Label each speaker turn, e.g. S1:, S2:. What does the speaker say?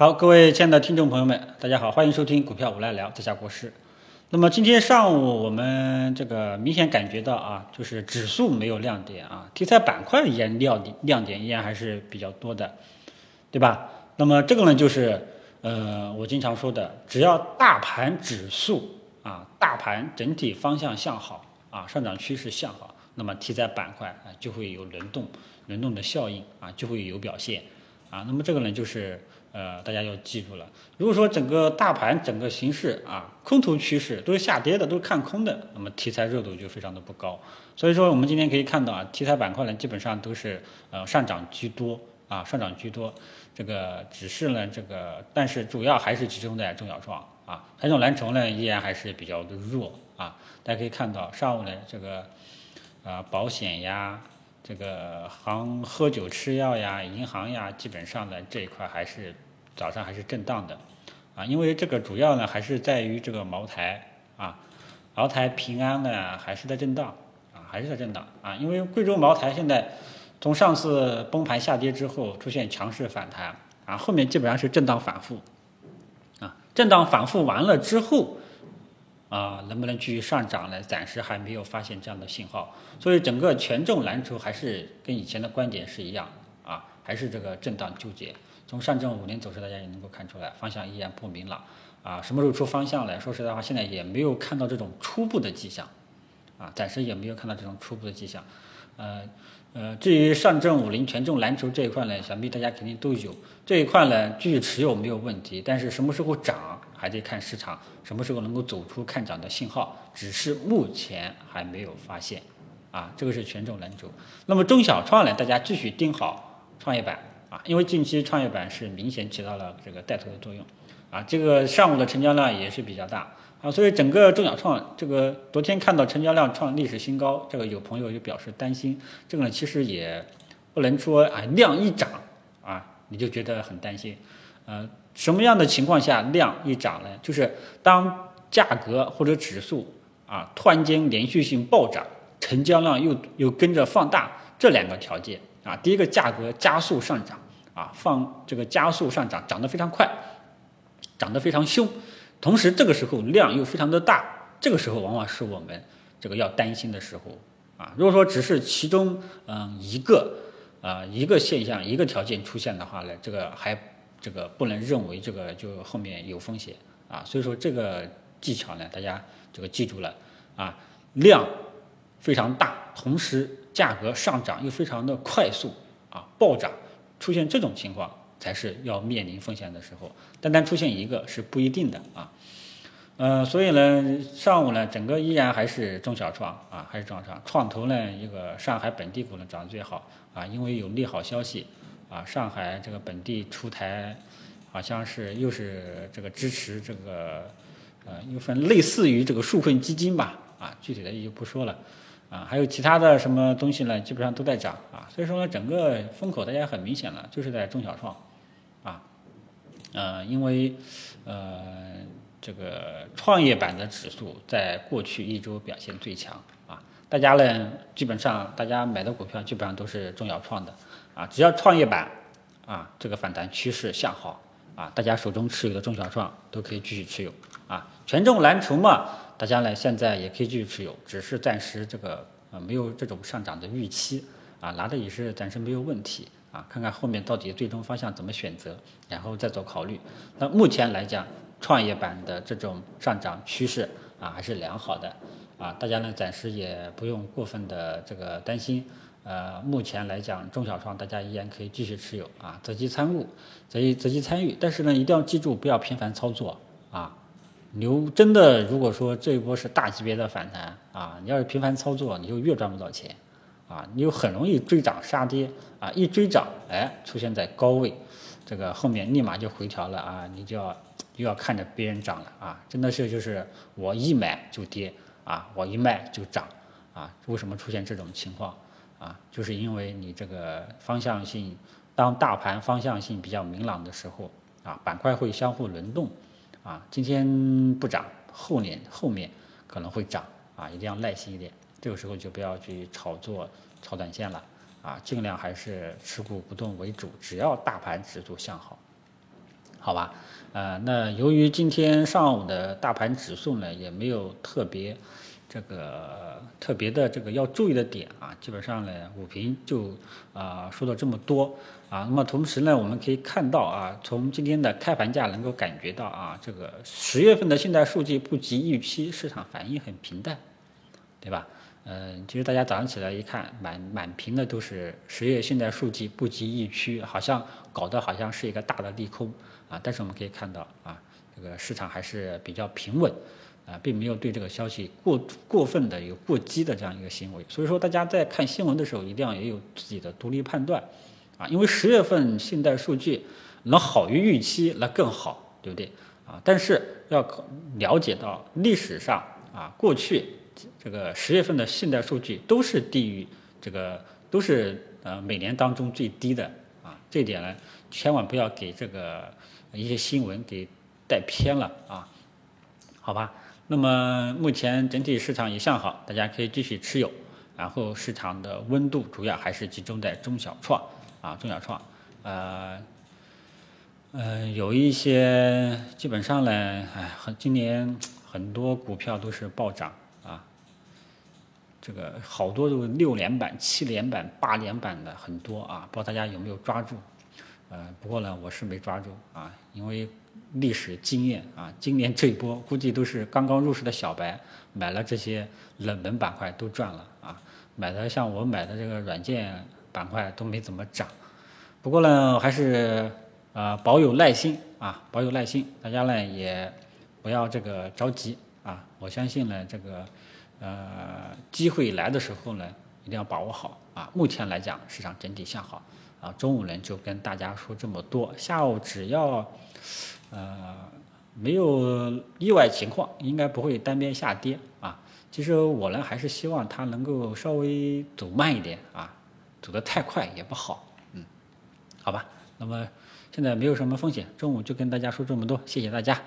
S1: 好，各位亲爱的听众朋友们，大家好，欢迎收听股票我来聊，在下国师。那么今天上午我们这个明显感觉到啊，就是指数没有亮点啊，题材板块依然亮点亮点依然还是比较多的，对吧？那么这个呢，就是呃我经常说的，只要大盘指数啊，大盘整体方向向好啊，上涨趋势向好，那么题材板块啊就会有轮动，轮动的效应啊就会有表现啊。那么这个呢，就是呃大家要记住了，如果说整个大盘整个形势啊空头趋势都是下跌的，都是看空的，那么题材热度就非常的不高。所以说我们今天可以看到啊，题材板块呢基本上都是呃上涨居多啊，上涨居多。这个只是呢，这个但是主要还是集中在中小创啊，还有蓝筹呢依然还是比较的弱啊。大家可以看到上午呢这个啊保险呀，这个行喝酒吃药呀，银行呀，基本上呢这一块还是早上还是震荡的啊，因为这个主要呢还是在于这个茅台啊，茅台平安呢还是在震荡啊，还是在震荡啊，因为贵州茅台现在。从上次崩盘下跌之后出现强势反弹啊，后面基本上是震荡反复啊，震荡反复完了之后啊，能不能继续上涨呢？暂时还没有发现这样的信号，所以整个权重蓝筹还是跟以前的观点是一样啊，还是这个震荡纠结。从上证五零走势，大家也能够看出来，方向依然不明朗啊。什么时候出方向来说实在话，现在也没有看到这种初步的迹象啊，暂时也没有看到这种初步的迹象，呃。呃，至于上证五零权重蓝筹这一块呢，想必大家肯定都有这一块呢，继续持有没有问题。但是什么时候涨，还得看市场什么时候能够走出看涨的信号，只是目前还没有发现。啊，这个是权重蓝筹。那么中小创呢，大家继续盯好创业板啊，因为近期创业板是明显起到了这个带头的作用。啊，这个上午的成交量也是比较大。啊，所以整个中小创这个昨天看到成交量创历史新高，这个有朋友就表示担心，这个呢其实也不能说啊量一涨啊你就觉得很担心，呃什么样的情况下量一涨呢？就是当价格或者指数啊突然间连续性暴涨，成交量又又跟着放大这两个条件啊，第一个价格加速上涨啊放这个加速上涨涨得非常快，涨得非常凶。同时，这个时候量又非常的大，这个时候往往是我们这个要担心的时候啊。如果说只是其中嗯一个啊一个现象一个条件出现的话呢，这个还这个不能认为这个就后面有风险啊。所以说这个技巧呢，大家这个记住了啊，量非常大，同时价格上涨又非常的快速啊暴涨，出现这种情况。才是要面临风险的时候，单单出现一个是不一定的啊，呃，所以呢，上午呢，整个依然还是中小创啊，还是中小创，创投呢，一个上海本地股呢涨得最好啊，因为有利好消息啊，上海这个本地出台，好像是又是这个支持这个呃，又分类似于这个纾困基金吧啊，具体的也就不说了。啊，还有其他的什么东西呢？基本上都在涨啊，所以说呢，整个风口大家很明显了，就是在中小创。啊呃，因为呃，这个创业板的指数在过去一周表现最强啊，大家呢基本上大家买的股票基本上都是中小创的啊，只要创业板啊这个反弹趋势向好啊，大家手中持有的中小创都可以继续持有啊，权重蓝筹嘛，大家呢现在也可以继续持有，只是暂时这个呃没有这种上涨的预期啊，拿的也是暂时没有问题。啊，看看后面到底最终方向怎么选择，然后再做考虑。那目前来讲，创业板的这种上涨趋势啊还是良好的啊，大家呢暂时也不用过分的这个担心。呃，目前来讲，中小创大家依然可以继续持有啊，择机参悟，择机择机参与。但是呢，一定要记住不要频繁操作啊。牛真的如果说这一波是大级别的反弹啊，你要是频繁操作，你就越赚不到钱。啊，你又很容易追涨杀跌啊！一追涨，哎，出现在高位，这个后面立马就回调了啊！你就要又要看着别人涨了啊！真的是就是我一买就跌啊，我一卖就涨啊！为什么出现这种情况啊？就是因为你这个方向性，当大盘方向性比较明朗的时候啊，板块会相互轮动啊，今天不涨，后年后面可能会涨啊，一定要耐心一点。这个时候就不要去炒作、炒短线了，啊，尽量还是持股不动为主。只要大盘指数向好，好吧？呃，那由于今天上午的大盘指数呢，也没有特别这个特别的这个要注意的点啊，基本上呢，五平就啊说了这么多啊。那么同时呢，我们可以看到啊，从今天的开盘价能够感觉到啊，这个十月份的信贷数据不及预期，市场反应很平淡，对吧？嗯，其实大家早上起来一看，满满屏的都是十月信贷数据不及预期，好像搞得好像是一个大的利空。啊，但是我们可以看到啊，这个市场还是比较平稳，啊，并没有对这个消息过过分的有过激的这样一个行为。所以说，大家在看新闻的时候，一定要也有自己的独立判断，啊，因为十月份信贷数据能好于预期，那更好，对不对？啊，但是要了解到历史上啊，过去这个十月份的信贷数据都是低于这个，都是呃每年当中最低的，啊，这点呢，千万不要给这个。一些新闻给带偏了啊，好吧。那么目前整体市场也向好，大家可以继续持有。然后市场的温度主要还是集中在中小创啊，中小创，呃，呃，有一些基本上呢，哎，很今年很多股票都是暴涨啊，这个好多都六连板、七连板、八连板的很多啊，不知道大家有没有抓住？呃，不过呢，我是没抓住啊，因为历史经验啊，今年这一波估计都是刚刚入市的小白买了这些冷门板块都赚了啊，买的像我买的这个软件板块都没怎么涨。不过呢，还是啊保有耐心啊，保有耐心，大家呢也不要这个着急啊，我相信呢这个呃机会来的时候呢，一定要把握好啊。目前来讲，市场整体向好。啊，中午呢就跟大家说这么多。下午只要，呃，没有意外情况，应该不会单边下跌啊。其实我呢还是希望它能够稍微走慢一点啊，走得太快也不好。嗯，好吧。那么现在没有什么风险，中午就跟大家说这么多，谢谢大家。